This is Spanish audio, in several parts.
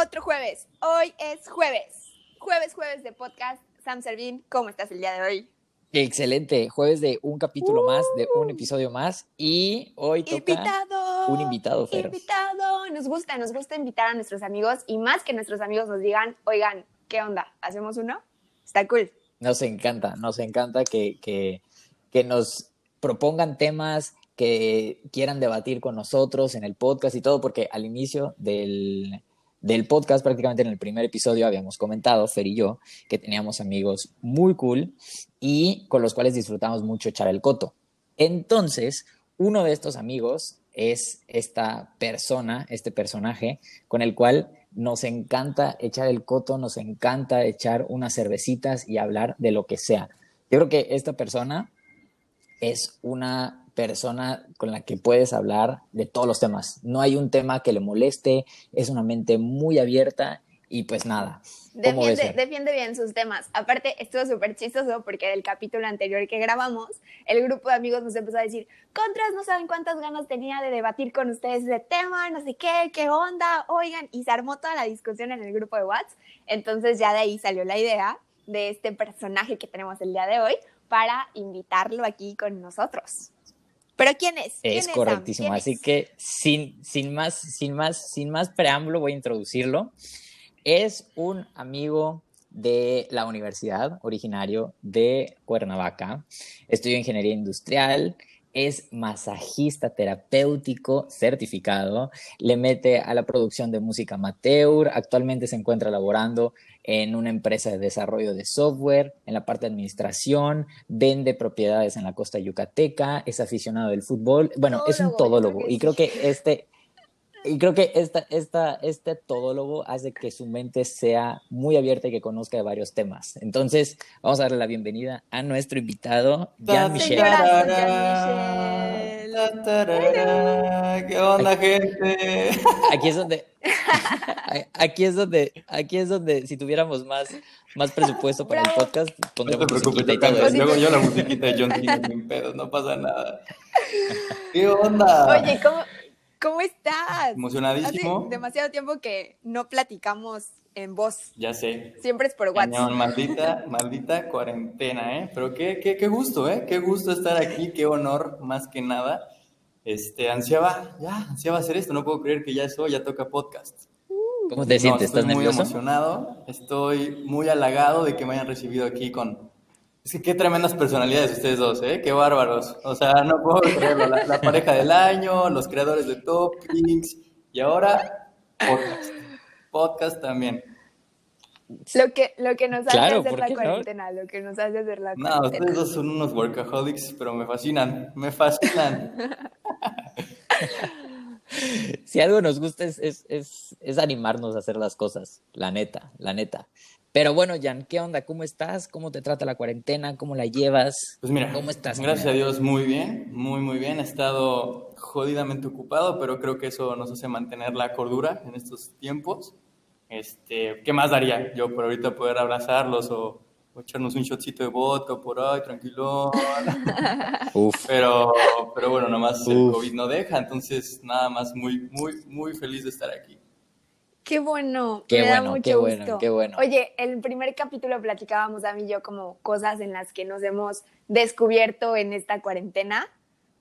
otro jueves. Hoy es jueves. Jueves, jueves de podcast. Sam Servín, ¿cómo estás el día de hoy? Excelente, jueves de un capítulo más, de un episodio más y hoy toca invitado, un invitado, Fer. Invitado, nos gusta, nos gusta invitar a nuestros amigos y más que nuestros amigos nos digan, oigan, ¿qué onda? ¿Hacemos uno? Está cool. Nos encanta, nos encanta que, que, que nos propongan temas, que quieran debatir con nosotros en el podcast y todo, porque al inicio del, del podcast, prácticamente en el primer episodio, habíamos comentado, Fer y yo, que teníamos amigos muy cool y con los cuales disfrutamos mucho echar el coto. Entonces, uno de estos amigos es esta persona, este personaje, con el cual nos encanta echar el coto, nos encanta echar unas cervecitas y hablar de lo que sea. Yo creo que esta persona es una persona con la que puedes hablar de todos los temas. No hay un tema que le moleste, es una mente muy abierta y pues nada. Defiende, defiende, bien sus temas. Aparte, estuvo súper chistoso porque del capítulo anterior que grabamos, el grupo de amigos nos empezó a decir, Contras, no saben cuántas ganas tenía de debatir con ustedes ese tema, no sé qué, qué onda, oigan, y se armó toda la discusión en el grupo de WhatsApp. Entonces ya de ahí salió la idea de este personaje que tenemos el día de hoy para invitarlo aquí con nosotros. Pero ¿quién es? es correctísimo. Así que sin, sin, más, sin, más, sin más preámbulo voy a introducirlo. Es un amigo de la universidad, originario de Cuernavaca. Estudió ingeniería industrial, es masajista terapéutico certificado, le mete a la producción de música amateur, actualmente se encuentra laborando en una empresa de desarrollo de software, en la parte de administración, vende propiedades en la costa yucateca, es aficionado del fútbol, bueno, es un todólogo y creo que este y creo que esta, esta, este todólogo hace que su mente sea muy abierta y que conozca de varios temas. Entonces, vamos a darle la bienvenida a nuestro invitado, Jean Michel. ¿Qué onda, gente? Aquí es donde, aquí es donde, aquí es donde, si tuviéramos más, más presupuesto para el podcast, pondríamos no musiquita y todo Luego yo la musiquita de John Cena sin pedos, no pasa nada. ¿Qué onda? Oye, ¿cómo? ¿Cómo estás? Emocionadísimo. Hace demasiado tiempo que no platicamos en voz. Ya sé. Siempre es por WhatsApp. maldita, maldita cuarentena, ¿eh? Pero qué, qué, qué gusto, ¿eh? Qué gusto estar aquí, qué honor, más que nada. Este, ansiaba, ya, ansiaba hacer esto, no puedo creer que ya eso, ya toca podcast. ¿Cómo te sientes? ¿Estás muy emocionado, estoy muy halagado de que me hayan recibido aquí con, es que qué tremendas personalidades ustedes dos, ¿eh? Qué bárbaros. O sea, no puedo creerlo. La, pareja del año, los creadores de Toppings y ahora podcast. Podcast también. Lo que, lo que nos hace hacer la cuarentena, lo que nos hace hacer la cuarentena. No, ustedes dos son unos workaholics, pero me fascinan, me fascinan. si algo nos gusta es, es, es, es, animarnos a hacer las cosas, la neta, la neta. Pero bueno, Jan, ¿qué onda? ¿Cómo estás? ¿Cómo te trata la cuarentena? ¿Cómo la llevas? Pues mira, ¿cómo estás? Gracias a Dios, muy bien, muy, muy bien. He estado jodidamente ocupado, pero creo que eso nos hace mantener la cordura en estos tiempos. Este, ¿Qué más daría yo por ahorita poder abrazarlos o, echarnos un shotcito de vodka por ahí, tranquilo? Uf. Pero, pero bueno, nomás el COVID no deja, entonces nada más muy, muy, muy feliz de estar aquí. Qué bueno, qué me bueno, da mucho qué gusto. bueno, qué bueno. Oye, el primer capítulo platicábamos a mí y yo como cosas en las que nos hemos descubierto en esta cuarentena.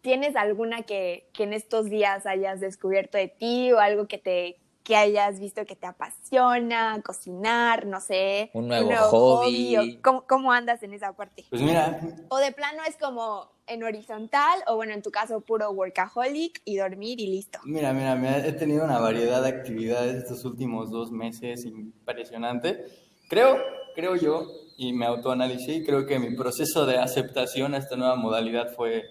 ¿Tienes alguna que, que en estos días hayas descubierto de ti o algo que te que hayas visto que te apasiona, cocinar, no sé. Un nuevo, hobby. ¿cómo, ¿cómo, andas en esa parte? Pues mira. O de plano es como en horizontal, o bueno, en tu caso, puro workaholic y dormir y listo. Mira, mira, mira he tenido una variedad de actividades estos últimos dos meses impresionante. Creo, creo yo, y me autoanalicé, y creo que mi proceso de aceptación a esta nueva modalidad fue,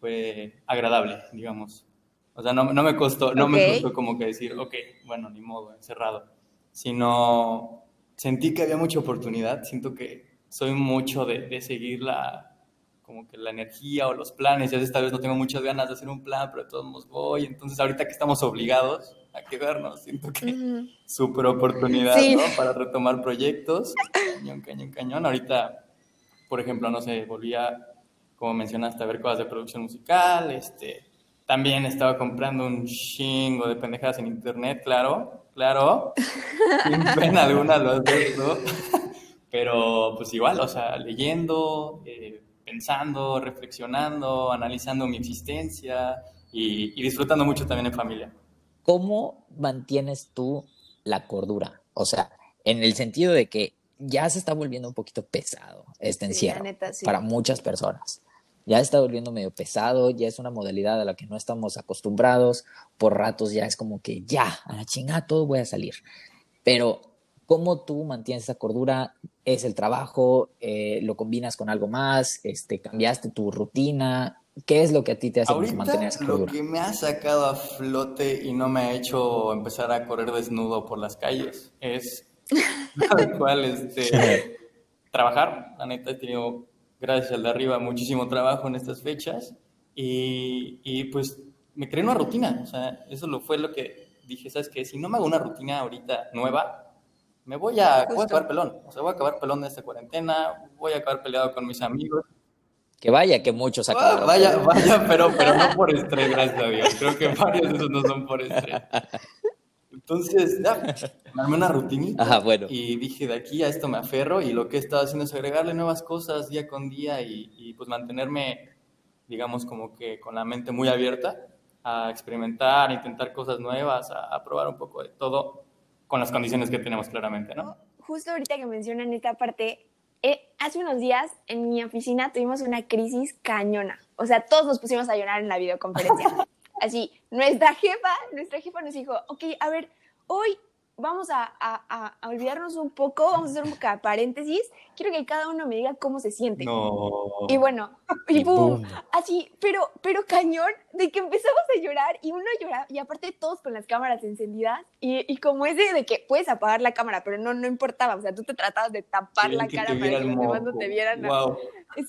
fue agradable, digamos. O sea, no, no me costó, no me costó como que decir, ok, bueno, ni modo, encerrado. Sino sentí que había mucha oportunidad. Siento que soy mucho de, de seguir la, como que la energía o los planes. Y esta vez no tengo muchas ganas de hacer un plan, pero de todos modos voy. Entonces, ahorita que estamos obligados a quedarnos, siento que súper oportunidad, ¿no? Para retomar proyectos. Cañón, cañón, cañón. Ahorita, por ejemplo, no sé, volví a, como mencionaste, a ver cosas de producción musical, este También estaba comprando un chingo de pendejadas en internet, claro, claro. Sin pena alguna lo acepto. Pero pues igual, o sea, leyendo, eh, pensando, reflexionando, analizando mi existencia y, y disfrutando mucho también en familia. ¿Cómo mantienes tú la cordura? O sea, en el sentido de que ya se está volviendo un poquito pesado este encierro neta, sí. para muchas personas. Ya está volviendo medio pesado, ya es una modalidad a la que no estamos acostumbrados. Por ratos ya es como que ya, a la chingada todo voy a salir. Pero, ¿cómo tú mantienes esa cordura? ¿Es el trabajo? Eh, ¿Lo combinas con algo más? Este, ¿Cambiaste tu rutina? ¿Qué es lo que a ti te hace Ahorita, mantener esa cordura? Lo que me ha sacado a flote y no me ha hecho empezar a correr desnudo por las calles es tal cual este, trabajar. La neta he tenido, gracias al de arriba, muchísimo trabajo en estas fechas y, y pues me creé una rutina. O sea, eso lo fue lo que dije, ¿sabes qué? Si no me hago una rutina ahorita nueva, me voy a, voy a acabar pelón. O sea, voy a acabar pelón de esta cuarentena, voy a acabar peleado con mis amigos. Que vaya, que muchos acabaron. Vaya, vaya, pero, pero no por estrés, gracias a Dios. Creo que varios de esos no son por estrés. Entonces, ya, me armé una rutinita Ajá, bueno. y dije, de aquí a esto me aferro y lo que he estado haciendo es agregarle nuevas cosas día con día y, y pues mantenerme, digamos, como que con la mente muy abierta a experimentar, a intentar cosas nuevas, a, a probar un poco de todo con las condiciones que tenemos claramente, ¿no? Justo ahorita que mencionan esta parte, eh, hace unos días en mi oficina tuvimos una crisis cañona. O sea, todos nos pusimos a llorar en la videoconferencia. Así, nuestra jefa, nuestra jefa nos dijo, ok, a ver, hoy vamos a, a, a, olvidarnos un poco, vamos a hacer un paréntesis. Quiero que cada uno me diga cómo se siente. No. Y bueno, y boom, así, pero, pero cañón, de que empezamos a llorar y uno llora, y aparte todos con las cámaras encendidas, y, y como ese de que puedes apagar la cámara, pero no, no importaba, o sea, tú te tratabas de tapar Sí, la cara para que los demás no te vieran. Wow.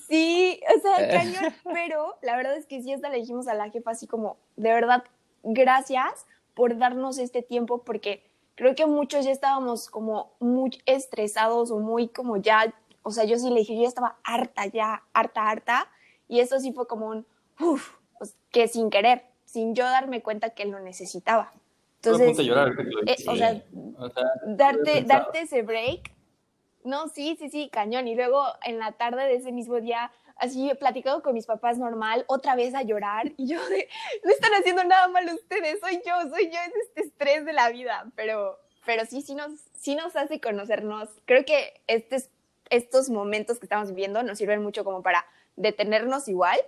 Sí, o sea, cañón, pero la verdad es que sí, hasta le dijimos a la jefa así como, de verdad, gracias por darnos este tiempo, porque creo que muchos ya estábamos como muy estresados o muy como ya, o sea, yo sí le dije, yo ya estaba harta, ya, harta, harta, y eso sí fue como un, uff, pues, que sin querer, sin yo darme cuenta que lo necesitaba. Entonces, llorar eh, dijiste. o sea, O sea, darte, darte ese break. No, sí, sí, sí, cañón. Y luego en la tarde de ese mismo día, así he platicado con mis papás normal, otra vez a llorar. Y yo no están haciendo nada mal ustedes, soy yo, soy yo, es este estrés de la vida. Pero, pero sí, sí nos, sí nos hace conocernos. Creo que estes- estos momentos que estamos viviendo nos sirven mucho como para detenernos igual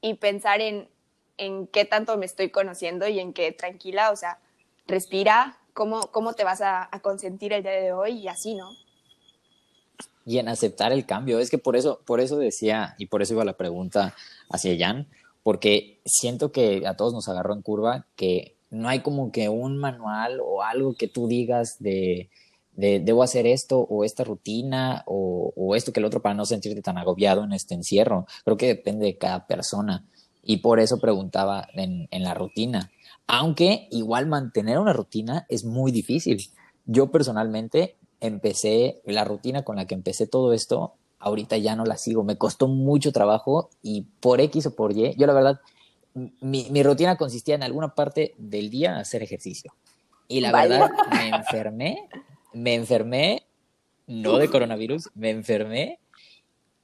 y pensar en, en qué tanto me estoy conociendo y en qué tranquila, o sea, respira, cómo, cómo te vas a, a consentir el día de hoy y así, ¿no? Y en aceptar el cambio. Es que por eso, por eso decía, y por eso iba la pregunta hacia Jan, porque siento que a todos nos agarró en curva, que no hay como que un manual o algo que tú digas de, de debo hacer esto o esta rutina o, esto que el otro para no sentirte tan agobiado en este encierro. Creo que depende de cada persona. Y por eso preguntaba en la rutina. Aunque igual mantener una rutina es muy difícil. Yo personalmente empecé la rutina con la que empecé todo esto, ahorita ya no la sigo, me costó mucho trabajo y por X o por Y, yo la verdad, mi, mi rutina consistía en alguna parte del día hacer ejercicio. Y la Vaya. verdad, me enfermé, me enfermé, no de coronavirus, me enfermé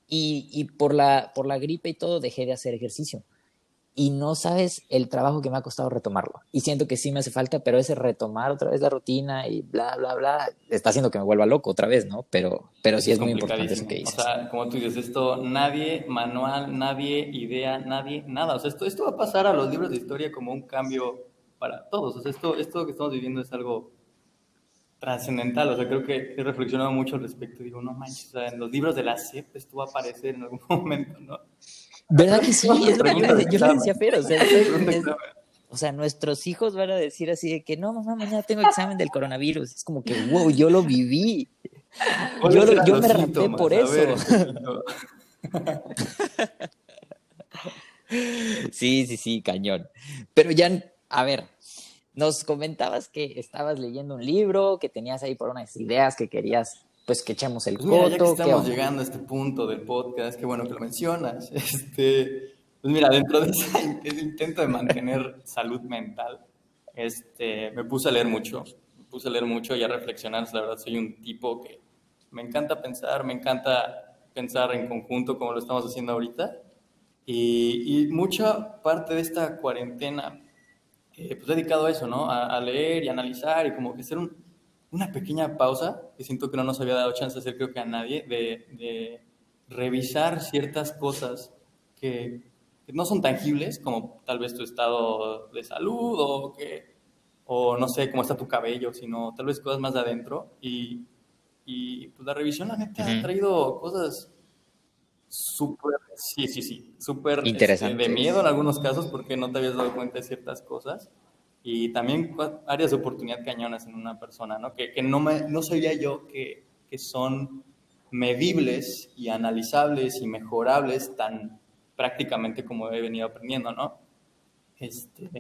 y, y por, la, por la gripe y todo dejé de hacer ejercicio. Y no sabes el trabajo que me ha costado retomarlo. Y siento que sí me hace falta, pero ese retomar otra vez la rutina y bla, bla, bla, está haciendo que me vuelva loco otra vez, ¿no? Pero, pero sí es, muy importante eso que dices. O sea, como tú dices, esto nadie, manual, nadie, idea, nadie, nada. O sea, esto, esto va a pasar a los libros de historia como un cambio para todos. O sea, esto, esto que estamos viviendo es algo trascendental. O sea, creo que he reflexionado mucho al respecto. Digo, no manches, o sea, en los libros de la SEP esto va a aparecer en algún momento, ¿no? ¿Verdad que sí? Es lo que yo, le- yo le decía Fer, o sea, es- es- o sea, nuestros hijos van a decir así de que no, mamá, mañana tengo examen del coronavirus. Es como que, wow, yo lo viví. ¿Cuáles Yo, lo- yo me rapé por ver, eso. Sí, sí, sí, cañón. Pero ya, a ver, nos comentabas que estabas leyendo un libro, que tenías ahí por unas ideas que querías, pues que echemos el Pues mira, ya que coto. ¿qué estamos llegando a este punto del podcast, qué bueno que lo mencionas. Este, Pues mira, dentro de ese, intento de mantener salud mental, este, me puse a leer mucho, me puse a leer mucho y a reflexionar. La verdad, soy un tipo que me encanta pensar, me encanta pensar en conjunto como lo estamos haciendo ahorita. Y, y mucha parte de esta cuarentena, eh, pues dedicado a eso, ¿no? A, leer y analizar y como que hacer una pequeña pausa, que siento que no nos había dado chance de hacer creo que a nadie, de, de revisar ciertas cosas que, no son tangibles, como tal vez tu estado de salud o que, o no sé, cómo está tu cabello, sino tal vez cosas más de adentro. Y, y pues la revisión, la neta, ha traído cosas súper, sí, sí, sí, súper este, de miedo en algunos casos porque no te habías dado cuenta de ciertas cosas. Y también áreas de oportunidad cañonas en una persona, ¿no? Que, que no, me, no sabía yo que, que son medibles y analizables y mejorables tan prácticamente como he venido aprendiendo, ¿no? Este,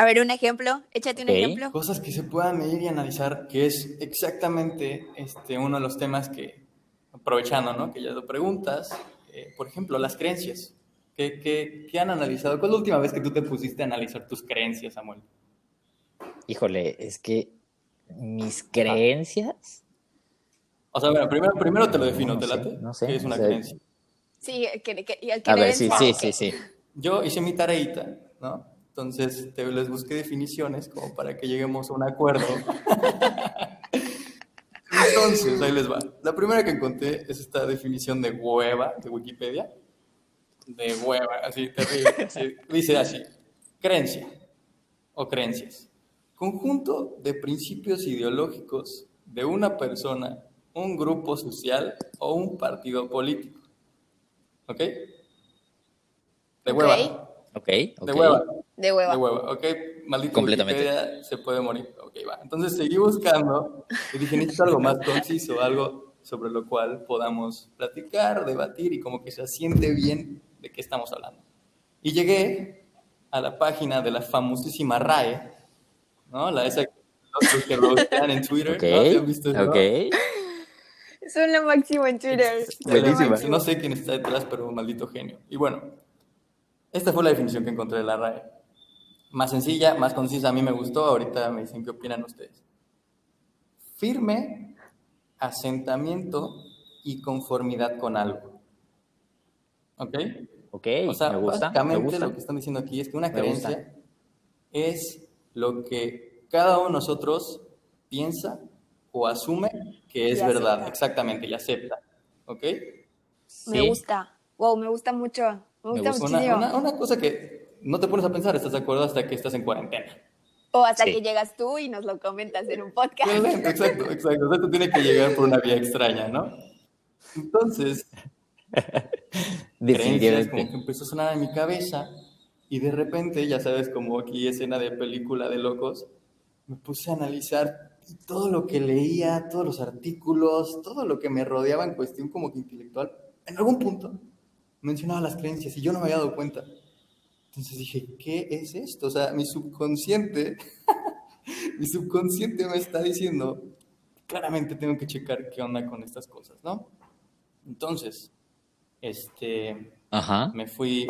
a ver, un ejemplo, échate un ejemplo. Cosas que se puedan medir y analizar, que es exactamente este, uno de los temas que, aprovechando, ¿no? Que ya lo preguntas, eh, por ejemplo, las creencias. ¿Qué, qué, qué han analizado? ¿Cuál es la última vez que tú te pusiste a analizar tus creencias, Samuel? Híjole, es que mis creencias... O sea, bueno, primero, primero te lo defino, ¿te late? No sé. ¿Qué es una creencia? Sí, que, que, A ver, sí, sí, sí, sí. Yo hice mi tareita, ¿no? Entonces te, les busqué definiciones como para que lleguemos a un acuerdo. Entonces, ahí les va. La primera que encontré es esta definición de hueva de Wikipedia. De hueva, así terrible. Dice así: creencia o creencias. Conjunto de principios ideológicos de una persona, un grupo social o un partido político ¿Ok? De hueva. Ok, De hueva. De hueva. De hueva, ok. Maldito Completamente. se puede morir. Ok, va. Entonces seguí buscando y dije, necesito algo más conciso, algo sobre lo cual podamos platicar, debatir y como que se asiente bien de qué estamos hablando. Y llegué a la página de la famosísima RAE, ¿no? La esa que lo buscan en Twitter, okay, ¿no? ¿Has visto eso? Ok. Son lo máximo en Twitter. Buenísima. No sé quién está detrás, pero un maldito genio. Y bueno, esta fue la definición que encontré de la RAE. Más sencilla, más concisa, a mí me gustó. Ahorita me dicen qué opinan ustedes. Firme asentamiento y conformidad con algo. ¿Ok? Ok, o sea, me gusta, básicamente lo que están diciendo aquí es que una creencia es lo que cada uno de nosotros piensa o asume que es verdad, exactamente, y acepta. ¿Ok? Me gusta. Wow, me gusta mucho. Me gusta, muchísimo. Una, cosa que no te pones a pensar, ¿estás de acuerdo? Hasta que estás en cuarentena. O hasta que llegas tú y nos lo comentas en un podcast. Exacto, exacto. O sea, tú tienes que llegar por una vía extraña, ¿no? Entonces, creencias como que empezó a sonar en mi cabeza y de repente, ya sabes, como aquí escena de película de locos, me puse a analizar todo lo que leía, todos los artículos, todo lo que me rodeaba en cuestión como que intelectual, en algún punto mencionaba las creencias y yo no me había dado cuenta. Entonces dije, ¿qué es esto? O sea, mi subconsciente, mi subconsciente me está diciendo, claramente tengo que checar qué onda con estas cosas, ¿no? Entonces, este, me fui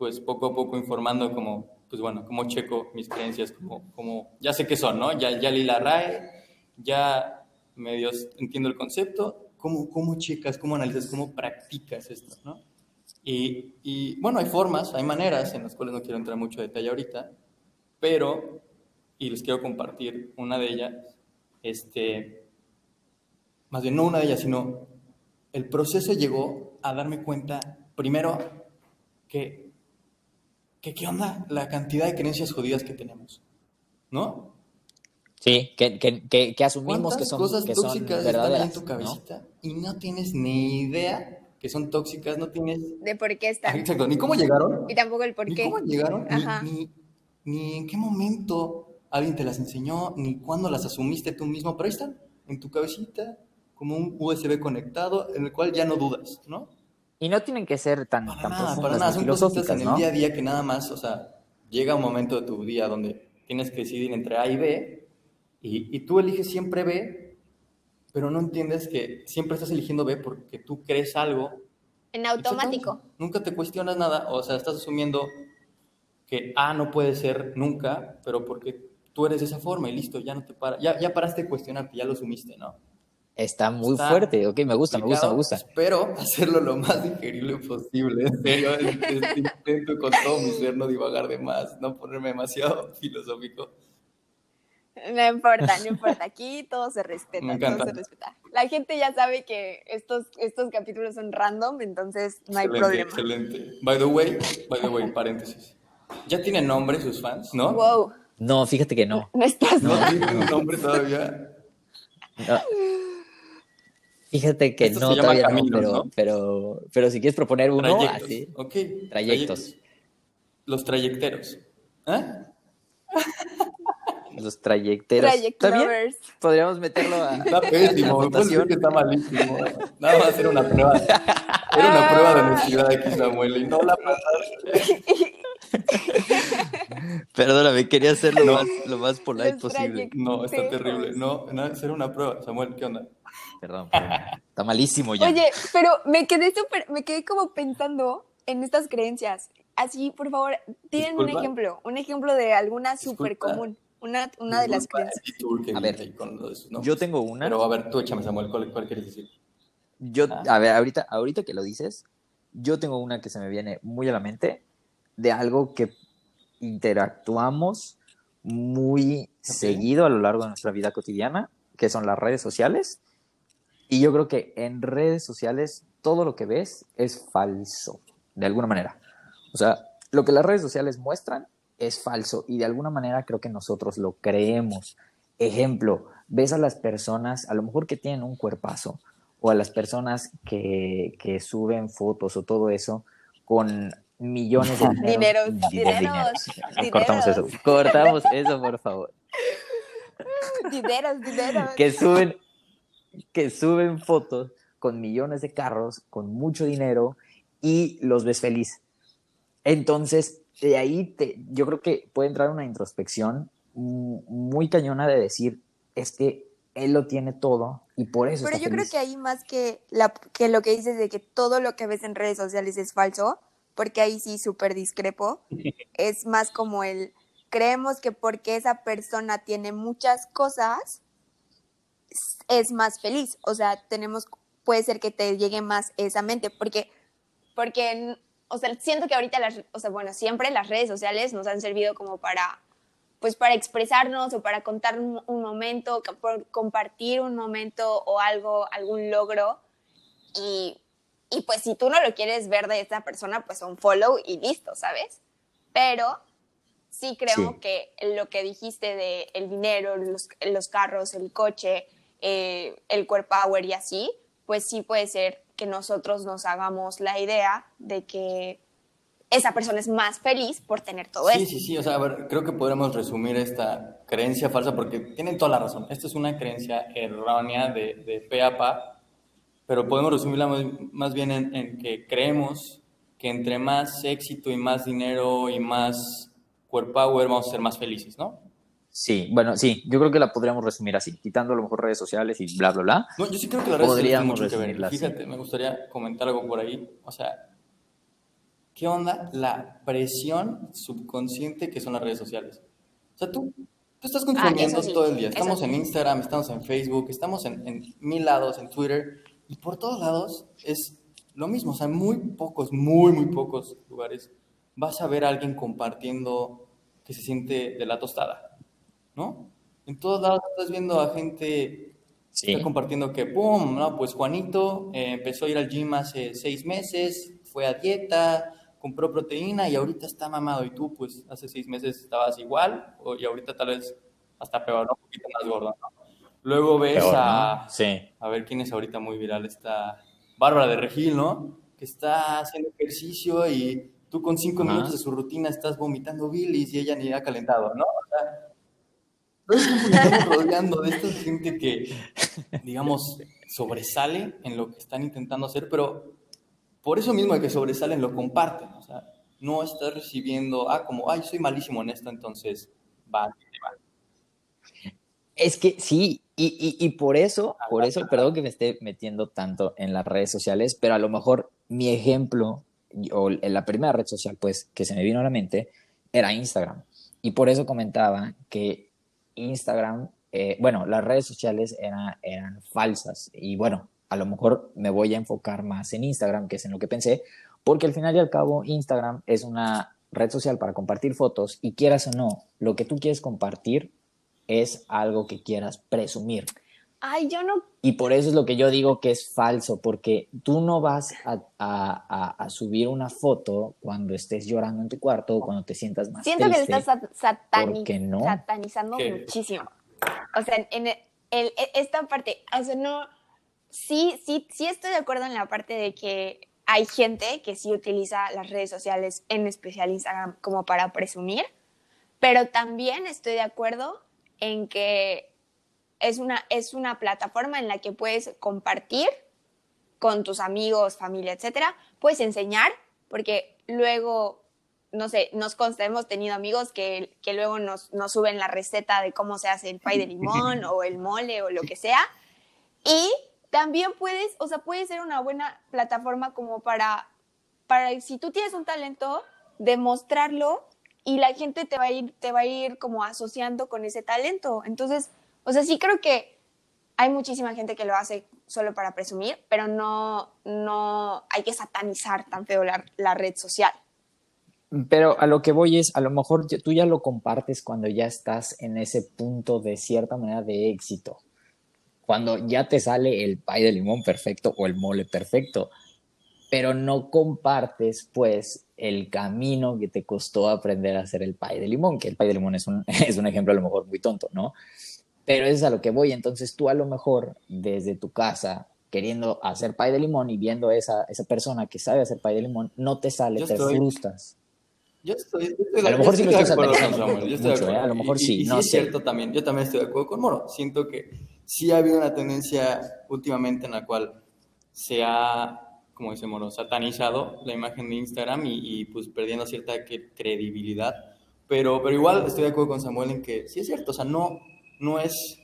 pues poco a poco informando como, pues bueno, cómo checo mis creencias, como, como ya sé qué son, ¿no? Ya, ya leí la RAE, ya medio entiendo el concepto, ¿cómo, cómo checas, cómo analizas, cómo practicas esto, ¿no? Y, y, bueno, hay formas, hay maneras en las cuales no quiero entrar mucho detalle ahorita, pero, y les quiero compartir una de ellas, este, más bien no una de ellas, sino el proceso llegó a darme cuenta, primero, que, que qué onda la cantidad de creencias jodidas que tenemos, ¿no? Sí, que, que, que, asumimos que son, cosas que tóxicas están en tu cabecita y no tienes ni idea que son tóxicas, no tienes... De por qué están. exacto, ni cómo llegaron. Y tampoco el por qué. Ni cómo llegaron, Ni, ni, en qué momento alguien te las enseñó, ni cuándo las asumiste tú mismo, pero ahí están, en tu cabecita, como un USB conectado, en el cual ya no dudas, ¿no? Y no tienen que ser tan, para tan nada, para nada, son cosas en el día a día que nada más, o sea, llega un momento de tu día donde tienes que decidir entre A y B, y, tú eliges siempre B, pero no entiendes que siempre estás eligiendo B porque tú crees algo En automático. Nunca te cuestionas nada, o sea, estás asumiendo que A no puede ser nunca, pero porque tú eres de esa forma y listo, ya no te para, ya, ya paraste de cuestionarte, ya lo asumiste, ¿no? Está muy Está fuerte, ok, me gusta, me gusta, me gusta. Espero hacerlo lo más digerible posible, en serio, intento con todo mi ser no divagar de más, no ponerme demasiado filosófico. No importa, no importa. Aquí todo se respeta, Me todo encanta. se respeta. La gente ya sabe que estos, estos capítulos son random, entonces no hay excelente, problema. excelente. By the way, by the way, paréntesis. ¿Ya tienen nombre sus fans, no? Wow, No, fíjate que no. no estás ¿No tienen nombre todavía? no. Fíjate que no, todavía no, pero, ¿no? pero, pero si quieres proponer uno, Trayectos. así. Ok. Trayectos. Los trayecteros. ¿Eh? Los trayecteros. Traject ¿Está bien? lovers. Podríamos meterlo a. Está pésimo, me decir que está malísimo. Nada más era una prueba. Era una prueba de honestidad aquí, Samuel, y no la pasaste. Perdóname, quería hacerlo No. más, lo más polite Los posible. trayect- No, está terrible. No, no, era una prueba. Samuel, ¿qué onda? Perdón. Está malísimo ya. Oye, pero me quedé súper, me quedé como pensando en estas creencias. Así, por favor, tienen un ejemplo, un ejemplo de alguna súper común, una, una de las creencias. A ver, Yo tengo una. Pero a ver, tú échame, Samuel, ¿cuál, cuál quieres decir? Yo, Ah. a ver, ahorita, ahorita que lo dices, yo tengo una que se me viene muy a la mente de algo que interactuamos muy seguido a lo largo de nuestra vida cotidiana, que son las redes sociales. Y yo creo que en redes sociales todo lo que ves es falso, de alguna manera. O sea, lo que las redes sociales muestran es falso y de alguna manera creo que nosotros lo creemos. Ejemplo, ves a las personas, a lo mejor que tienen un cuerpazo, o a las personas que, que suben fotos o todo eso con millones de dineros. Dineros, de dineros, dineros. Cortamos eso. dineros. Cortamos eso, por favor. Dineros, dineros. Que suben, que suben fotos con millones de carros, con mucho dinero y los ves feliz. Entonces, de ahí te, yo creo que puede entrar una introspección muy cañona de decir, es que él lo tiene todo y por eso Pero está yo creo que ahí más que, la, que lo que dices de que todo lo que ves en redes sociales es falso, porque ahí sí súper discrepo, es más como el, creemos que porque esa persona tiene muchas cosas, es- más feliz. O sea, tenemos, puede ser que te llegue más esa mente, porque, porque, o sea, siento que ahorita las, o sea, bueno, siempre las redes sociales nos han servido como para pues para expresarnos o para contar un, un momento, por compartir un momento o algo, algún logro. Y, y pues si tú no lo quieres ver de esta persona, pues un follow y listo, ¿sabes? Pero sí creo Sí. que lo que dijiste de el dinero, los, los carros, el coche, eh, el core power y así, pues sí puede ser que nosotros nos hagamos la idea de que esa persona es más feliz por tener todo Sí, eso. sí, sí, o sea, a ver, creo que podremos resumir esta creencia falsa porque tienen toda la razón. Esta es una creencia errónea de, de pe a pa, pero podemos resumirla más, más bien en, en que creemos que entre más éxito y más dinero y más core power vamos a ser más felices, ¿no? Sí, bueno, sí, yo creo que la podríamos resumir así, quitando a lo mejor redes sociales y bla, bla, bla. No, yo sí creo que redes tienen Podríamos mucho que ver. Fíjate, me gustaría comentar algo por ahí. O sea, ¿qué onda la presión subconsciente que son las redes sociales? O sea, tú, tú estás consumiendo Ah, sí, todo el día. Estamos sí. en Instagram, estamos en Facebook, estamos en, en mil lados, en Twitter, y por todos lados es lo mismo. O sea, en muy pocos, muy, muy pocos lugares vas a ver a alguien compartiendo que se siente de la tostada, ¿no? En todos lados estás viendo a gente Sí. Está compartiendo que, ¡pum! ¿no? Pues Juanito eh, empezó a ir al gym hace seis meses, fue a dieta, compró proteína y ahorita está mamado. Y tú, pues, hace seis meses estabas igual o- y ahorita tal vez hasta peor, ¿no? Un poquito más gordo, ¿no? Luego ves Peor, a, ¿no? Sí. a ver quién es ahorita muy viral, está Bárbara de Regil, ¿no? Que está haciendo ejercicio y tú con cinco Ajá. minutos de su rutina estás vomitando bilis y ella ni ha calentado, ¿no? O sea, tiempo nos estamos rodeando de esta gente que, digamos, sobresale en lo que están intentando hacer, pero por eso mismo de que sobresalen lo comparten, o sea, no estás recibiendo, ah, como, ay, soy malísimo en esto, entonces, va, Es que sí, y, y, y por eso, por eso, perdón que me esté metiendo tanto en las redes sociales, pero a lo mejor mi ejemplo, o la primera red social, pues, que se me vino a la mente, era Instagram. Y por eso comentaba que Instagram, eh, bueno, las redes sociales eran falsas. Y bueno, a lo mejor me voy a enfocar más en Instagram, que es en lo que pensé, porque al final y al cabo Instagram es una red social para compartir fotos y quieras o no, lo que tú quieres compartir es algo que quieras presumir. Ay, yo no. Y por eso es lo que yo digo que es falso, porque tú no vas a, subir una foto cuando estés llorando en tu cuarto o cuando te sientas más Siento que te estás no? satanizando muchísimo. O sea, en el, e, esta parte, o sea, no. Sí, sí, sí estoy de acuerdo en la parte de que hay gente que sí utiliza las redes sociales, en especial Instagram, como para presumir, pero también estoy de acuerdo en que es una, es una plataforma en la que puedes compartir con tus amigos, familia, etcétera, puedes enseñar, porque luego, no sé, nos consta, hemos tenido amigos que, que luego nos, nos, suben la receta de cómo se hace el pay de limón o el mole o lo que sea, y también puedes, o sea, puede ser una buena plataforma como para, para si tú tienes un talento, demostrarlo y la gente te va a ir, te va a ir como asociando con ese talento. Entonces, o sea, sí creo que hay muchísima gente que lo hace solo para presumir, pero no, no hay que satanizar tan feo la, la red social. Pero a lo que voy es, a lo mejor tú ya lo compartes cuando ya estás en ese punto de cierta manera de éxito cuando ya te sale el pay de limón perfecto o el mole perfecto, pero no compartes pues el camino que te costó aprender a hacer el pay de limón, que el pay de limón es un, es un ejemplo a lo mejor muy tonto, ¿no? Pero es a lo que voy, entonces tú a lo mejor desde tu casa queriendo hacer pay de limón y viendo a esa, esa persona que sabe hacer pay de limón, no te sale, te frustras. Yo estoy, a lo mejor sí lo estoy de acuerdo, ¿eh? A lo mejor sí, no es cierto también. Yo también estoy de acuerdo con Moro. Siento que sí ha habido una tendencia últimamente en la cual se ha, como dice Moro, satanizado la imagen de Instagram y, pues perdiendo cierta credibilidad. Pero, pero igual estoy de acuerdo con Samuel en que sí es cierto, o sea, no, no es,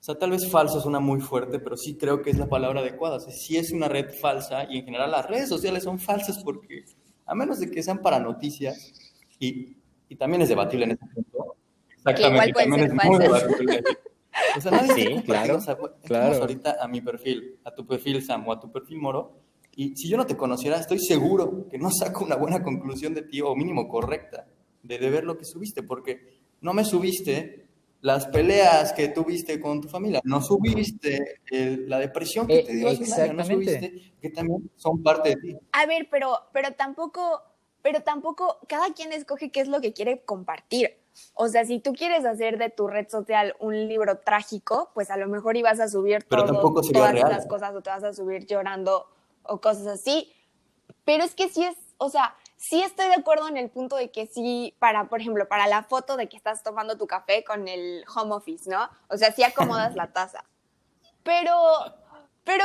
o sea, tal vez falso suena muy fuerte, pero sí creo que es la palabra adecuada. O sea, sí es una red falsa y en general las redes sociales son falsas porque, a menos de que sean para noticias, y, y también es debatible en ese punto. Exactamente, también es muy debatible. O sea, nadie sí, claro, o sea, claro. ahorita a mi perfil, a tu perfil Sam o a tu perfil Moro, y si yo no te conociera, estoy seguro que no saco una buena conclusión de ti, o mínimo correcta, de, de ver lo que subiste, porque no me subiste las peleas que tuviste con tu familia, no subiste la depresión que te dio un año, no subiste que también son parte de ti. A ver, pero, pero tampoco, pero tampoco, cada quien escoge qué es lo que quiere compartir. O sea, si tú quieres hacer de tu red social un libro trágico, pues a lo mejor ibas a subir todas las cosas o te vas a subir llorando o cosas así. Pero es que sí es, o sea, sí estoy de acuerdo en el punto de que sí, para, por ejemplo, para la foto de que estás tomando tu café con el home office, ¿no? O sea, sí acomodas la taza. Pero, pero,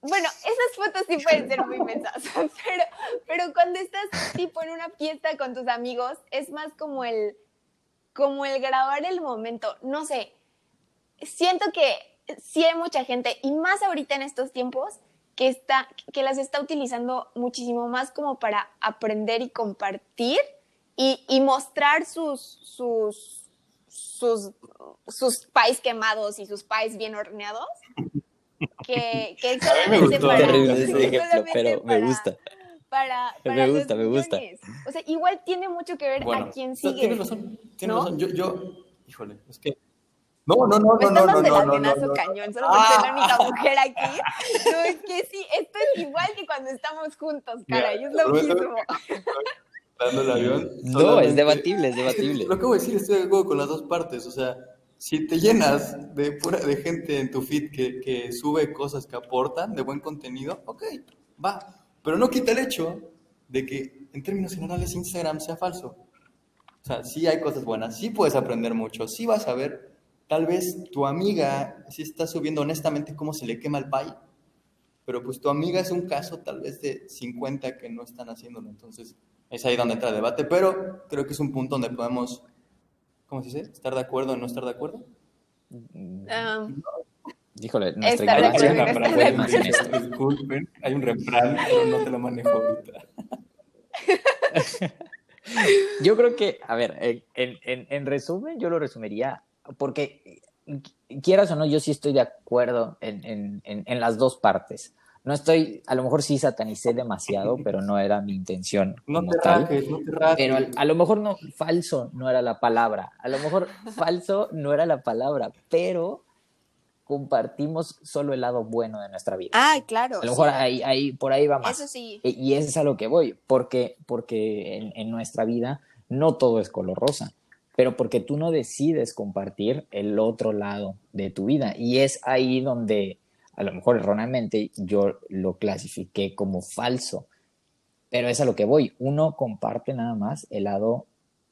bueno, esas fotos sí pueden ser muy mensas, pero, pero cuando estás tipo en una fiesta con tus amigos, es más como el, como el grabar el momento, no sé, siento que sí hay mucha gente, y más ahorita en estos tiempos, que, está, que las está utilizando muchísimo más como para aprender y compartir y, y mostrar sus, sus, sus, sus pies quemados y sus pies bien horneados. Que, que solamente para, ejemplo, pero me gusta para, me gusta, me gusta. O sea, igual tiene mucho que ver a quién sigue. Tienes razón, tienes razón. Yo, yo, híjole, es que no, no, no, pues no. Me están dando el almenazo cañón, solo ah. porque soy la única mujer aquí. No, es que sí, esto es igual que cuando estamos juntos, caray, es lo mismo. Dando el avión. No, es debatible, es debatible. Lo que voy a decir, estoy de acuerdo con las dos partes, o sea, si te llenas de, gente en tu feed que, que, sube cosas que aportan de buen contenido, ok, va. Pero no quita el hecho de que en términos generales Instagram sea falso. O sea, sí hay cosas buenas, sí puedes aprender mucho, sí vas a ver tal vez tu amiga sí está subiendo honestamente cómo se le quema el pay, pero pues tu amiga es un caso tal vez de 50 que no están haciéndolo, entonces es ahí donde entra el debate, pero creo que es un punto donde podemos, ¿cómo se dice? ¿Estar de acuerdo o no estar de acuerdo? Um, Híjole, nuestra Esta ignorancia en esto. Disculpen, hay un refrán, pero no te lo manejo ahorita. Yo creo que, a ver, en, en- en- en resumen, yo lo resumiría, porque quieras o no, yo sí estoy de acuerdo en, en- en- en las dos partes. No estoy, a lo mejor sí satanicé demasiado, pero no era mi intención No como te tal. rajes, no te rajes. Pero a lo mejor no, falso no era la palabra. A lo mejor falso no era la palabra, pero compartimos solo el lado bueno de nuestra vida. Ah, claro. a lo mejor ahí, ahí, por ahí va más. Eso sí. E- Y eso es a lo que voy, porque, porque en, en nuestra vida no todo es color rosa, pero porque tú no decides compartir el otro lado de tu vida. Y es ahí donde, a lo mejor erróneamente, yo lo clasifiqué como falso. Pero es a lo que voy. Uno comparte nada más el lado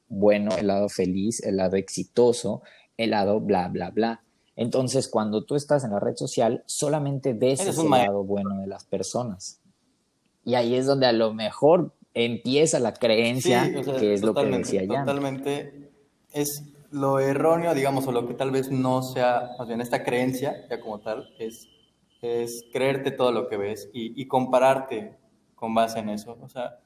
bueno, el lado feliz, el lado exitoso, el lado bla, bla, bla. Entonces, cuando tú estás en la red social, solamente ves Eres maestro. lado bueno de las personas. Y ahí es donde a lo mejor empieza la creencia, Sí, o sea, que es lo que decía Jan. Totalmente. Es lo erróneo, digamos, o lo que tal vez no sea, más bien esta creencia, ya como tal, es, es creerte todo lo que ves y, y compararte con base en eso. O sea,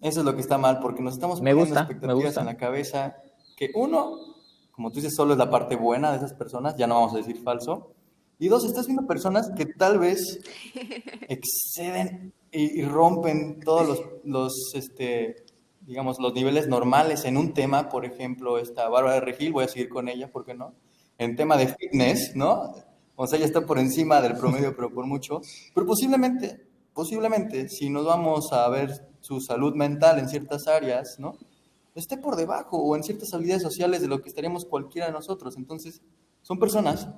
eso es lo que está mal, porque nos estamos Me poniendo me expectativas gusta. en la cabeza que uno, como tú dices, solo es la parte buena de esas personas, ya no vamos a decir falso. Y dos, estás viendo personas que tal vez exceden y, y rompen todos los, los, este, digamos, los niveles normales en un tema, por ejemplo, esta Bárbara Regil, voy a seguir con ella, ¿por qué no? En tema de fitness, ¿no? O sea, ella está por encima del promedio, pero por mucho. Pero posiblemente, posiblemente, si nos vamos a ver su salud mental en ciertas áreas, ¿no? Esté por debajo o en ciertas habilidades sociales de lo que estaríamos cualquiera de nosotros. Entonces, son personas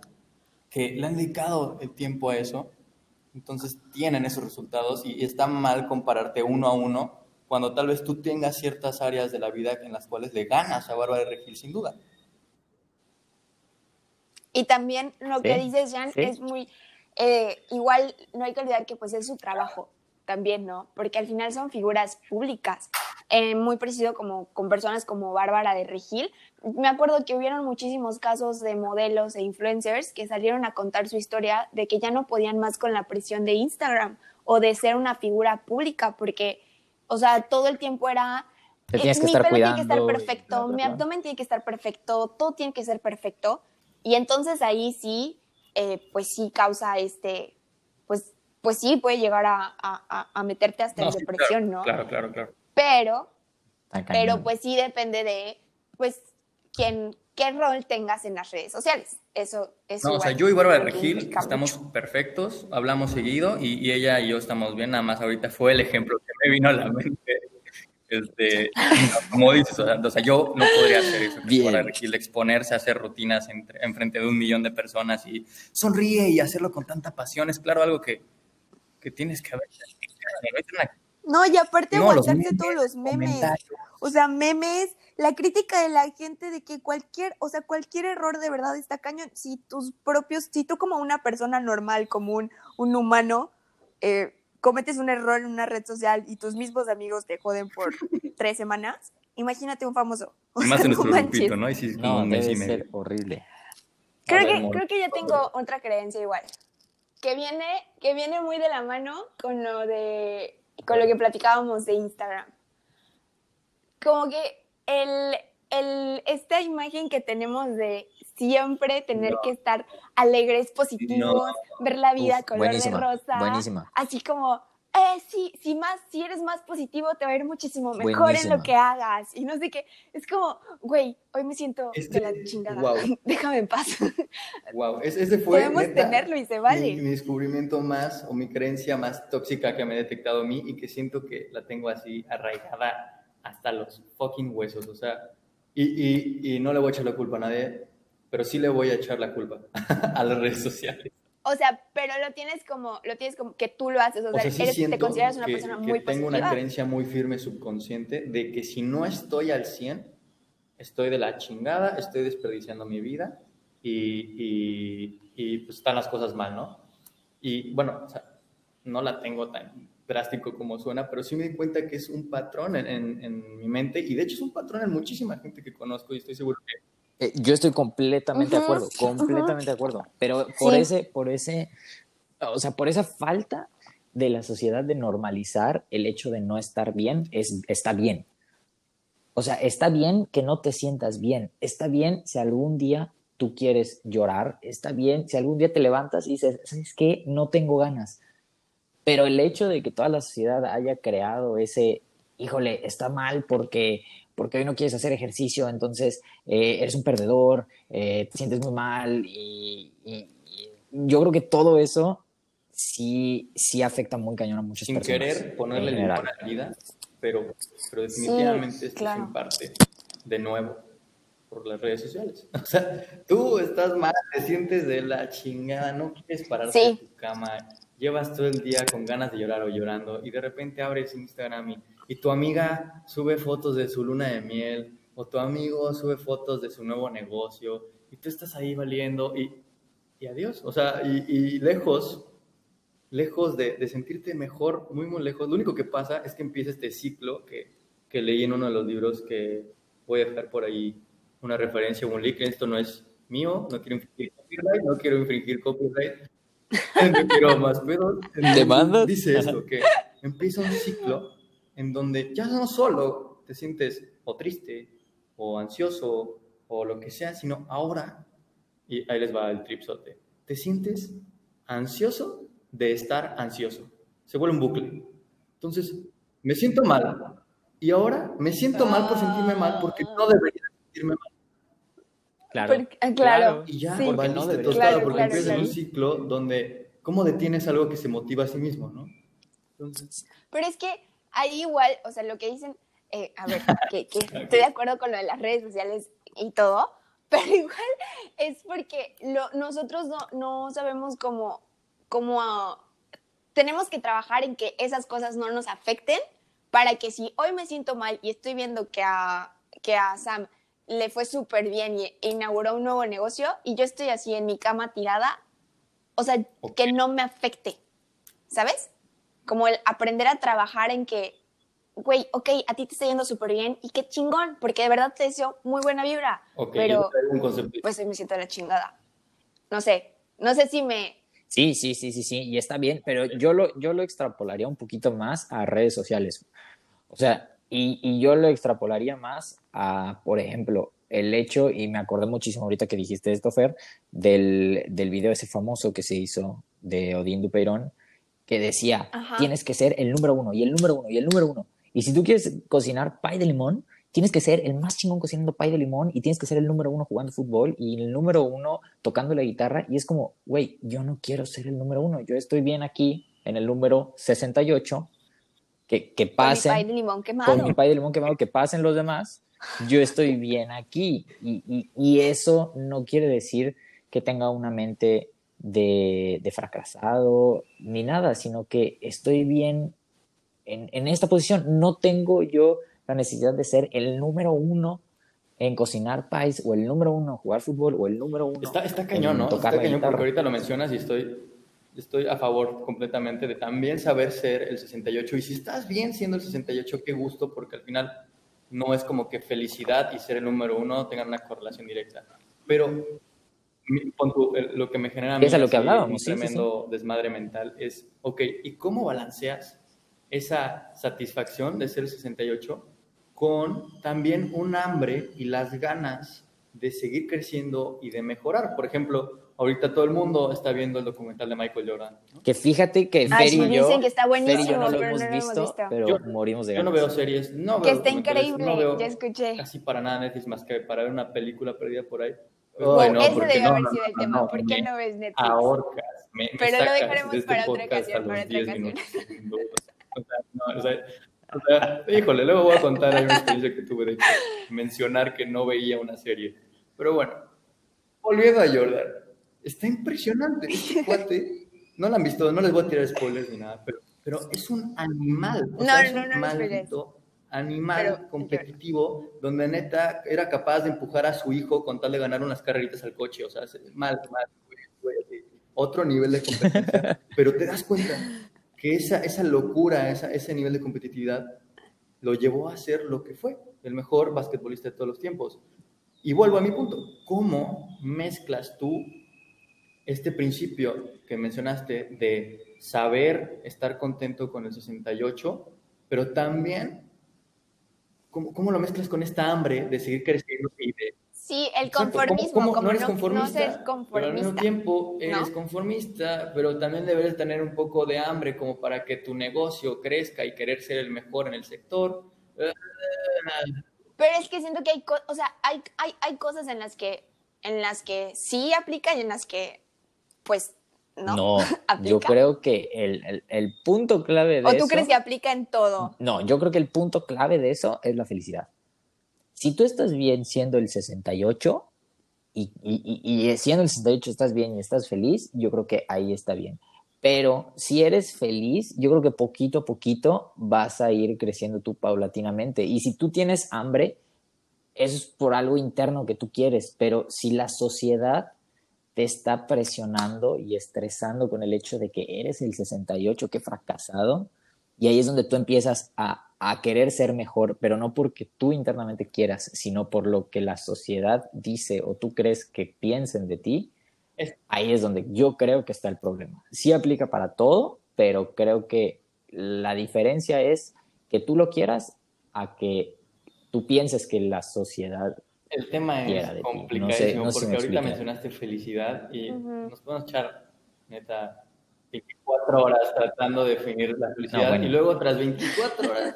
que le han dedicado el tiempo a eso, entonces tienen esos resultados y está mal compararte uno a uno cuando tal vez tú tengas ciertas áreas de la vida en las cuales le ganas a Bárbara de Regil sin duda. Y también lo que Sí, dices, Jan, sí. es muy, eh, igual no hay que olvidar que pues es su trabajo también, ¿no? Porque al final son figuras públicas, eh, muy parecido como con personas como Bárbara de Regil. Me acuerdo que hubieron muchísimos casos de modelos e influencers que salieron a contar su historia de que ya no podían más con la presión de Instagram o de ser una figura pública, porque, o sea, todo el tiempo era Te tienes que mi estar pelo tiene que estar y perfecto, mi abdomen tiene que estar perfecto, todo tiene que ser perfecto. Y entonces ahí sí, eh, pues sí causa este, pues, pues sí puede llegar a, a- a- meterte hasta en sí, depresión, ¿no? Claro, claro, claro. Pero, pero pues sí depende de, pues, quién, qué rol tengas en las redes sociales. Eso es No, o sea, yo y Bárbara Regil estamos mucho. perfectos, hablamos seguido y, y ella y yo estamos bien, nada más ahorita fue el ejemplo que me vino a la mente. Este, como dices, o sea, yo no podría hacer eso. Bárbara Regil, exponerse a hacer rutinas entre, en frente de un millón de personas y sonríe y hacerlo con tanta pasión, es claro algo que, que tienes que haber. No, y aparte No, los aguantarse memes, todos los memes. O sea, memes, la crítica de la gente de que cualquier, o sea, cualquier error de verdad está cañón. Si tus propios, si tú como una persona normal, como un, un humano, eh, cometes un error en una red social y tus mismos amigos te joden por tres semanas, imagínate un famoso. O Y más sea, en no nuestro manches. grupito, ¿no? Y sí, es como No, un mes debe y medio. ser horrible. Creo ver, que, creo que yo tengo otra creencia igual, que viene, que viene muy de la mano con lo de con lo que platicábamos de Instagram. Como que el, el, esta imagen que tenemos de siempre tener que estar alegres, positivos, ver la vida Uf, color de rosa, buenísima. así como, eh, sí, si más, si eres más positivo, te va a ir muchísimo mejor en Buenísima. lo que hagas. Y no sé qué, es como, güey, hoy me siento Este- de la chingada. wow. Déjame en paz. Wow, ese, ese fue Podemos neta, tenerlo y se vale. Mi, mi descubrimiento más o mi creencia más tóxica que me he detectado a mí y que siento que la tengo así arraigada hasta los fucking huesos. O sea, y, y, y no le voy a echar la culpa a nadie, pero sí le voy a echar la culpa a las redes sociales. O sea, pero lo tienes como, lo tienes como que tú lo haces. O O sea, sea, sí eres- te consideras una que, persona que muy tengo positiva. una creencia muy firme subconsciente de que si no estoy al 100, estoy de la chingada, estoy desperdiciando mi vida y, y, y, pues están las cosas mal, ¿no? Y bueno, o sea, no la tengo tan drástico como suena, pero sí me di cuenta que es un patrón en, en- en mi mente y de hecho es un patrón en muchísima gente que conozco y estoy seguro que Eh, yo estoy completamente de Ujú, acuerdo, completamente de acuerdo. Pero por Sí. ese, por ese, o sea, por esa falta de la sociedad de normalizar el hecho de no estar bien, es, está bien. O sea, está bien que no te sientas bien. Está bien si algún día tú quieres llorar. Está bien si algún día te levantas y dices, ¿sabes qué? No tengo ganas. Pero el hecho de que toda la sociedad haya creado ese, híjole, está mal porque, porque hoy no quieres hacer ejercicio, entonces eh, eres un perdedor, eh, te sientes muy mal y, y- y yo creo que todo eso sí, sí afecta muy cañón a muchas Sin personas. querer ponerle en la vida, pero, pero definitivamente esto claro. es en parte de nuevo por las redes sociales. O sea, tú estás mal, te sientes de la chingada, no quieres pararte Sí. de tu cama, llevas todo el día con ganas de llorar o llorando y de repente abres Instagram y, y tu amiga sube fotos de su luna de miel o tu amigo sube fotos de su nuevo negocio y tú estás ahí valiendo y, y adiós. O sea, y, y lejos lejos de, de sentirte mejor, muy, muy lejos, lo único que pasa es que empieza este ciclo que, que leí en uno de los libros que voy a dejar por ahí una referencia, un link, esto no es mío, no quiero infringir copyright, no quiero infringir copyright, más. Entonces, ¿Demandas? Dice esto, que empieza un ciclo en donde ya no solo te sientes o triste o ansioso o lo que sea, sino ahora, y ahí les va el tripsote, te sientes ansioso de estar ansioso. Se vuelve un bucle. Entonces, me siento mal. Y ahora me siento mal por sentirme mal porque no debería sentirme mal. Claro. Porque- ah, claro. Y ya, Sí. porque no no debería. Claro, porque claro, empiezas en un claro. ciclo donde, ¿cómo detienes algo que se motiva a sí mismo, no? Entonces, Pero es que ahí igual, o sea, lo que dicen, eh, a ver, que, que estoy de acuerdo con lo de las redes sociales y todo, pero igual es porque lo- nosotros no, no sabemos cómo, cómo ah, tenemos que trabajar en que esas cosas no nos afecten para que si hoy me siento mal y estoy viendo que a, que a Sam le fue súper bien y inauguró un nuevo negocio y yo estoy así en mi cama tirada, o sea, que no me afecte, ¿sabes? Como el aprender a trabajar en que, güey, ok, a ti te está yendo súper bien y qué chingón, porque de verdad te deseo muy buena vibra, ok, yo pero pues hoy me siento la chingada. No sé, no sé si me... Sí, sí, sí, sí, sí, y está bien, pero yo lo, yo lo extrapolaría un poquito más a redes sociales. O sea, y, y yo lo extrapolaría más a, por ejemplo, el hecho, y me acordé muchísimo ahorita que dijiste esto, Fer, del, del video ese famoso que se hizo de Odín Dupeirón, que decía, Ajá. tienes que ser el número uno, y el número uno, y el número uno. Y si tú quieres cocinar pay de limón, tienes que ser el más chingón cocinando pay de limón y tienes que ser el número uno jugando fútbol y el número uno tocando la guitarra. Y es como, güey, yo no quiero ser el número uno. Yo estoy bien aquí en el número 68. Que, que Con mi pasen pay de limón quemado. con mi pay de limón quemado, que pasen los demás. Yo estoy bien aquí. Y, y- y eso no quiere decir que tenga una mente de, de fracasado ni nada, sino que estoy bien en, en esta posición. No tengo yo la necesidad de ser el número uno en cocinar pais o el número uno en jugar fútbol o el número uno Está, está en cañón, ¿no? tocar Está cañón porque ahorita lo mencionas y estoy, estoy a favor completamente de también saber ser el 68. Y si estás bien siendo el 68, qué gusto, porque al final no es como que felicidad y ser el número uno tengan una correlación directa. Pero lo que me genera a mí Es lo que hablábamos, un sí, sí, tremendo desmadre mental es, ok, ¿y cómo balanceas esa satisfacción de ser el 68 con también un hambre y las ganas de seguir creciendo y de mejorar? Por ejemplo, ahorita todo el mundo está viendo el documental de Michael Jordan. ¿no? Que fíjate que Fer y yo, dicen que está yo buenísimo, no lo pero hemos no lo hemos visto, visto. pero Yo- morimos de Yo no ganas. veo series, no Que veo está increíble, no veo ya escuché. casi para nada Netflix más que para ver una película perdida por ahí. Wow, Ay, no, ese no, haber no, sido el tema. no, ¿Por qué no ves Netflix? ahorcas, me, me Pero lo dejaremos de este para otra ocasión, para otra 10 ocasión. O sea, no, o sea, o sea, híjole, luego voy a contar una experiencia que tuve de hecho, mencionar que no veía una serie. Pero bueno, volviendo a Jordan, está impresionante. Este cuate, no lo han visto, no les voy a tirar spoilers ni nada, pero, pero es un animal. O No, sea, es no, un no, spoilers. maldito animal Pero- competitivo donde neta era capaz de empujar a su hijo con tal de ganar unas carreritas al coche. O sea, mal, mal, güey, güey, así. otro nivel de competencia. pero te das cuenta que esa, esa locura, esa, ese nivel de competitividad lo llevó a ser lo que fue, el mejor basquetbolista de todos los tiempos. Y vuelvo a mi punto, ¿cómo mezclas tú este principio que mencionaste de saber estar contento con el 68, pero también cómo, cómo lo mezclas con esta hambre de seguir creciendo y de Sí, el Exacto, ¿cómo- conformismo, cómo como no eres conformista, no ser pero al conformista. mismo tiempo eres ¿no? conformista, pero también debes tener un poco de hambre como para que tu negocio crezca y querer ser el mejor en el sector. Pero es que siento que hay, o sea, hay, hay, hay cosas en las que, en las que sí aplica y en las que, pues, no. No, yo creo que el, el- el punto clave de ¿O tú eso- crees que aplica en todo? No, yo creo que el punto clave de eso es la felicidad. Si tú estás bien siendo el 68 y, y, y- y siendo el 68 estás bien y estás feliz, yo creo que ahí está bien. Pero si eres feliz, yo creo que poquito a poquito vas a ir creciendo tú paulatinamente. Y si tú tienes hambre, eso es por algo interno que tú quieres. Pero si la sociedad te está presionando y estresando con el hecho de que eres el 68, qué fracasado, y ahí es donde tú empiezas a, a querer ser mejor, pero no porque tú internamente quieras, sino por lo que la sociedad dice o tú crees que piensen de ti. Ahí es donde yo creo que está el problema. Sí aplica para todo, pero creo que la diferencia es que tú lo quieras a que tú pienses que la sociedad El tema es complicadísimo No sé- no sé si porque me ahorita mencionaste felicidad y nos podemos echar, neta, 24 horas tratando de definir la felicidad No, bueno. y luego otras 24 horas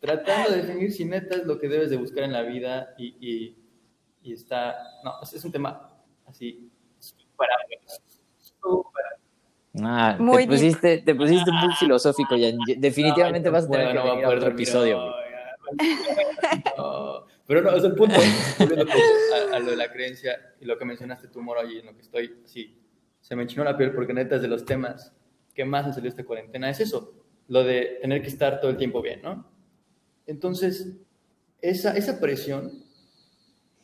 tratando de definir si neta es lo que debes de buscar en la vida y, y, y está, no, es un tema así súper Ah, Muy te pusiste, te pusiste muy filosófico, Jan. Definitivamente No, vas a tener no que no venir a otro episodio. no. Pero no, es el punto, a, a lo de la creencia y lo que mencionaste tú, Moro, y en lo que estoy, sí, se me enchinó la piel porque neta es de los temas que más han salido esta cuarentena, es eso, lo de tener que estar todo el tiempo bien, ¿no? Entonces, esa, esa presión,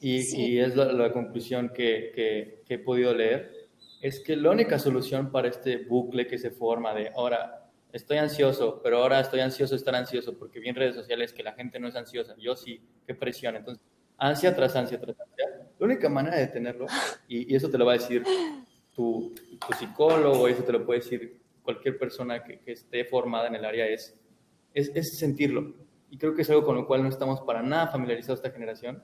y, Sí. y es la, la conclusión que, que- que he podido leer, es que la única solución para este bucle que se forma de ahora estoy ansioso, pero ahora estoy ansioso de estar ansioso, porque vi en redes sociales que la gente no es ansiosa, yo sí, qué presión. Entonces, ansia tras ansia tras ansia. La única manera de tenerlo, y, y eso te lo va a decir tu, tu psicólogo, eso te lo puede decir cualquier persona que, que esté formada en el área, es, es, es sentirlo. Y creo que es algo con lo cual no estamos para nada familiarizados esta generación.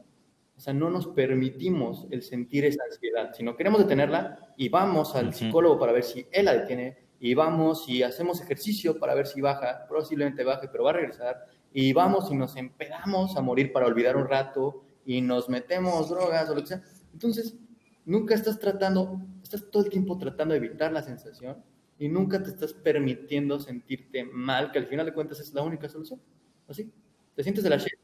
O sea, no nos permitimos el sentir esa ansiedad, sino queremos detenerla y vamos al psicólogo para ver si él la detiene y vamos y hacemos ejercicio para ver si baja, posiblemente baje, pero va a regresar y vamos y nos empedamos a morir para olvidar un rato y nos metemos drogas o lo que sea. Entonces, nunca estás tratando, estás todo el tiempo tratando de evitar la sensación y nunca te estás permitiendo sentirte mal, que al final de cuentas es la única solución. ¿Así? Te sientes de la shit,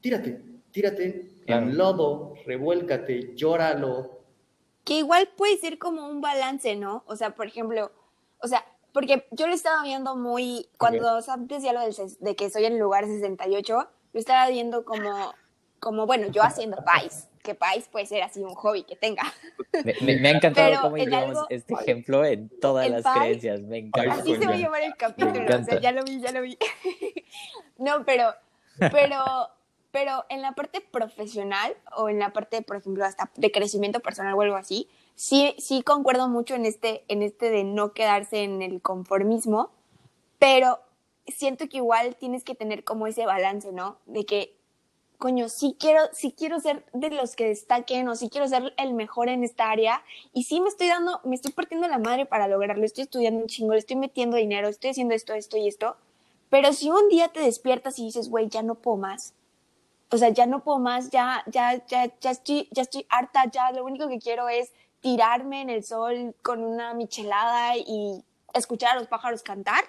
tírate, tírate Claro. en lodo, revuélcate, llóralo. Que igual puede ser como un balance, ¿no? O sea, por ejemplo, o sea, porque yo lo estaba viendo muy, cuando Sam decía lo del de que soy en el lugar 68, lo estaba viendo como, como bueno, yo haciendo pais, que pais puede ser así un hobby que tenga. Me, me- me ha encantado Pero cómo incluimos algo- este ejemplo en todas ¿En las creencias. Me encanta. Así se va a llamar el capítulo, o sea, ya lo vi, ya lo vi. no, pero, pero, pero en la parte profesional o en la parte, por ejemplo, hasta de crecimiento personal o algo así, sí, sí concuerdo mucho en este, en este de no quedarse en el conformismo, pero siento que igual tienes que tener como ese balance, ¿no? De que, coño, sí quiero, sí quiero ser de los que destaquen o sí quiero ser el mejor en esta área y sí me estoy dando, me estoy partiendo la madre para lograrlo, estoy estudiando un chingo, le estoy metiendo dinero, estoy haciendo esto, esto y esto, pero si un día te despiertas y dices, güey, ya no puedo más, o sea, ya no puedo más, ya, ya, ya, ya estoy, ya estoy harta, ya lo único que quiero es tirarme en el sol con una michelada y escuchar a los pájaros cantar,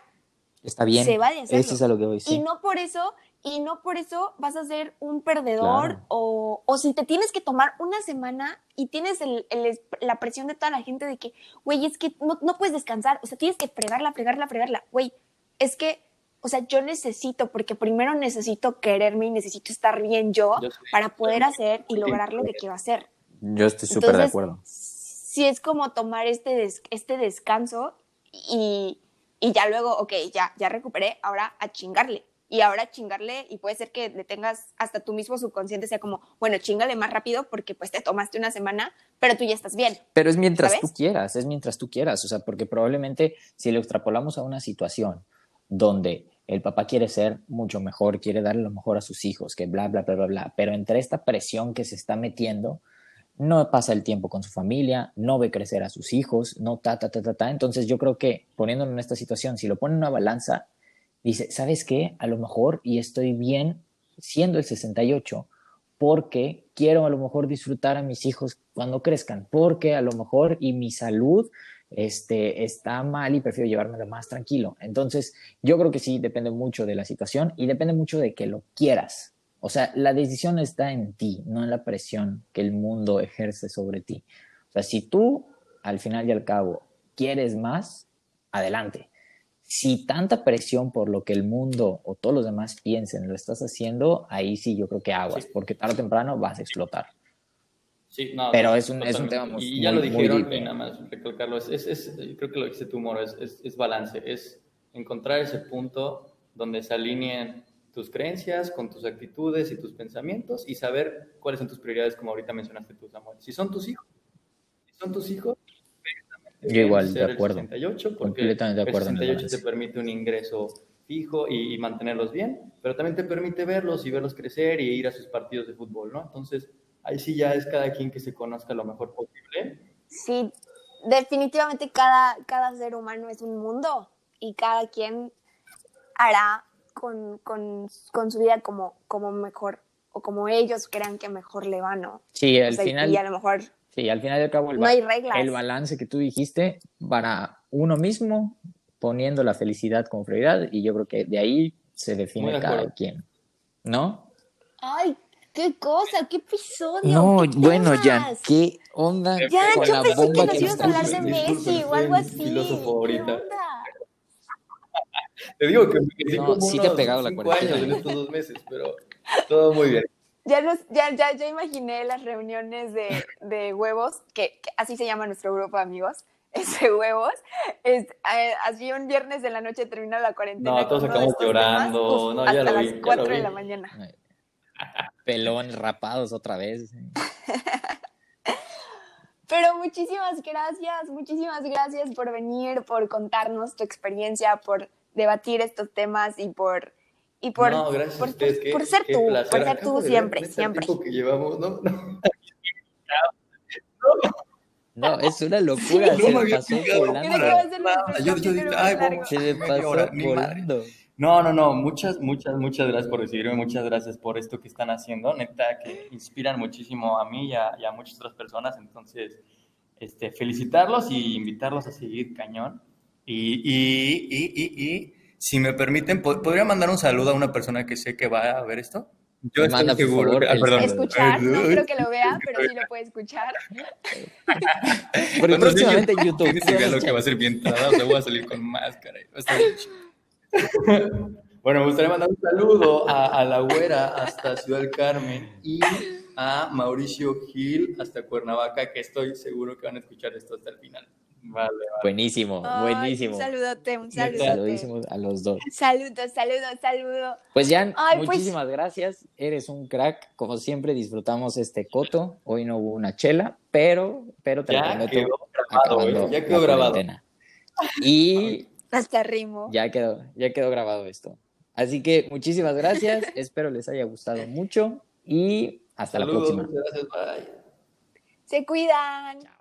Está bien. se vale hacerlo. Eso es a lo que voy. Sí. y no por eso, y no por eso vas a ser un perdedor Claro. o, o si te tienes que tomar una semana y tienes el- el- la presión de toda la gente de que, güey, es que no, no puedes descansar, o sea, tienes que fregarla, fregarla, fregarla, güey, es que, o sea, yo necesito, porque primero necesito quererme y necesito estar bien yo Yo para poder hacer y lograr lo que quiero hacer. Yo estoy súper de acuerdo. Sí es como tomar este, des- este descanso y, y ya luego, ok, ya, ya recuperé, ahora a chingarle. y ahora chingarle y puede ser que le tengas hasta tu mismo subconsciente sea como, bueno, chingale más rápido porque pues te tomaste una semana, pero tú ya estás bien. Pero es mientras ¿Sabes? tú quieras, es mientras tú quieras, o sea, porque probablemente si lo extrapolamos a una situación donde el papá quiere ser mucho mejor, quiere darle lo mejor a sus hijos, que bla, bla, bla, bla, bla, pero entre esta presión que se está metiendo, no pasa el tiempo con su familia, no ve crecer a sus hijos, no ta, ta, ta, ta, ta. Entonces yo creo que poniéndolo en esta situación, si lo pone en una balanza, dice, ¿sabes qué? A lo mejor y estoy bien siendo el 68 porque quiero a lo mejor disfrutar a mis hijos cuando crezcan, porque a lo mejor y mi salud este, está mal y prefiero llevármelo más tranquilo. Entonces, yo creo que sí, depende mucho de la situación y depende mucho de que lo quieras. O sea, la decisión está en ti, no en la presión que el mundo ejerce sobre ti. O sea, si tú, al final y al cabo, quieres más, adelante. Si tanta presión por lo que el mundo o todos los demás piensen lo estás haciendo, ahí sí yo creo que aguas, Sí. porque tarde o temprano vas a explotar. Sí, no, Pero es un- es un tema muy- Y ya muy- lo dijeron, y nada más recalcarlo, es, es, es- creo que lo que dice tu humor es, es, es balance, es encontrar ese punto donde se alineen tus creencias con tus actitudes y tus pensamientos y saber cuáles son tus prioridades, como ahorita mencionaste tú, Samuel. Si son tus hijos, si son tus hijos, Yo igual, de ser el acuerdo. 68, porque Completamente de acuerdo El el 68 te permite un ingreso fijo y, y mantenerlos bien, pero también te permite verlos y verlos crecer y ir a sus partidos de fútbol, ¿no? Entonces, ahí sí ya es cada quien que se conozca lo mejor posible. Sí, definitivamente cada, cada ser humano es un mundo y cada quien hará con, con, con su vida como, como mejor o como ellos crean que mejor le va, ¿no? Sí, O al sea, final, y a lo mejor sí, al final y al cabo el, no hay reglas. el balance que tú dijiste para uno mismo, poniendo la felicidad como prioridad, y yo creo que de ahí se define de cada quien, ¿no? Ay, qué cosa, qué episodio. No, qué bueno, Jan. ¿qué onda Jan, con yo la pensé que nos ibas a hablar de Messi o algo así. ¿Qué onda? Te digo que me quedé No, como sí te unos pegado la cinco cuarentena. años en estos dos meses, pero todo muy bien. Ya, nos, ya, ya, ya imaginé las reuniones de, de huevos, que, que así se llama nuestro grupo de amigos, este huevos. Es, eh, así un viernes de la noche termina la cuarentena. No, todos acabamos llorando, temas, uf, no, ya hasta lo vi, las ya 4 lo de la mañana. pelones rapados otra vez. Pero muchísimas gracias, muchísimas gracias por venir, por contarnos tu experiencia, por debatir estos temas y por y por, no, gracias por, a ustedes. por- qué- por ser tú, placer. por ser Acabo tú siempre, el siempre. que llevamos, ¿no? no. No, es una locura, No se me me había pasó. Se me volando. No, no, no, muchas, muchas, muchas gracias por recibirme, muchas gracias por esto que están haciendo, neta, que inspiran muchísimo a mí y a, y a muchas otras personas, entonces, este, felicitarlos y invitarlos a seguir cañón. Y, y, y, y, y, si me permiten, ¿pod- ¿podría mandar un saludo a una persona que sé que va a ver esto? Yo estoy Manda, por seguro favor, que- ah, perdón. Escuchar, no creo que lo vea, pero sí lo puede escuchar. Cuando próximamente en YouTube. Tienes lo que va a ser bien entrada, o sea, voy a salir con máscara. Bueno, me gustaría mandar un saludo a, a la güera hasta Ciudad del Carmen y a Mauricio Gil hasta Cuernavaca, que estoy seguro que van a escuchar esto hasta el final. Vale, vale. Buenísimo, Ay, buenísimo. Un saludote, un saludote. Saludísimos a los dos. Saludo, saludo, saludo. Pues Jan, Ay, pues- muchísimas gracias. Eres un crack. Como siempre disfrutamos este coto. Hoy no hubo una chela, pero, pero te lo Ya prometo. quedó grabado, ya quedó grabado. cuarentena. Y Hasta rimo. ya quedó, ya quedó grabado esto. Así que muchísimas gracias. Espero les haya gustado mucho y hasta la Saludos, próxima. muchas gracias, bye. Se cuidan. Chao.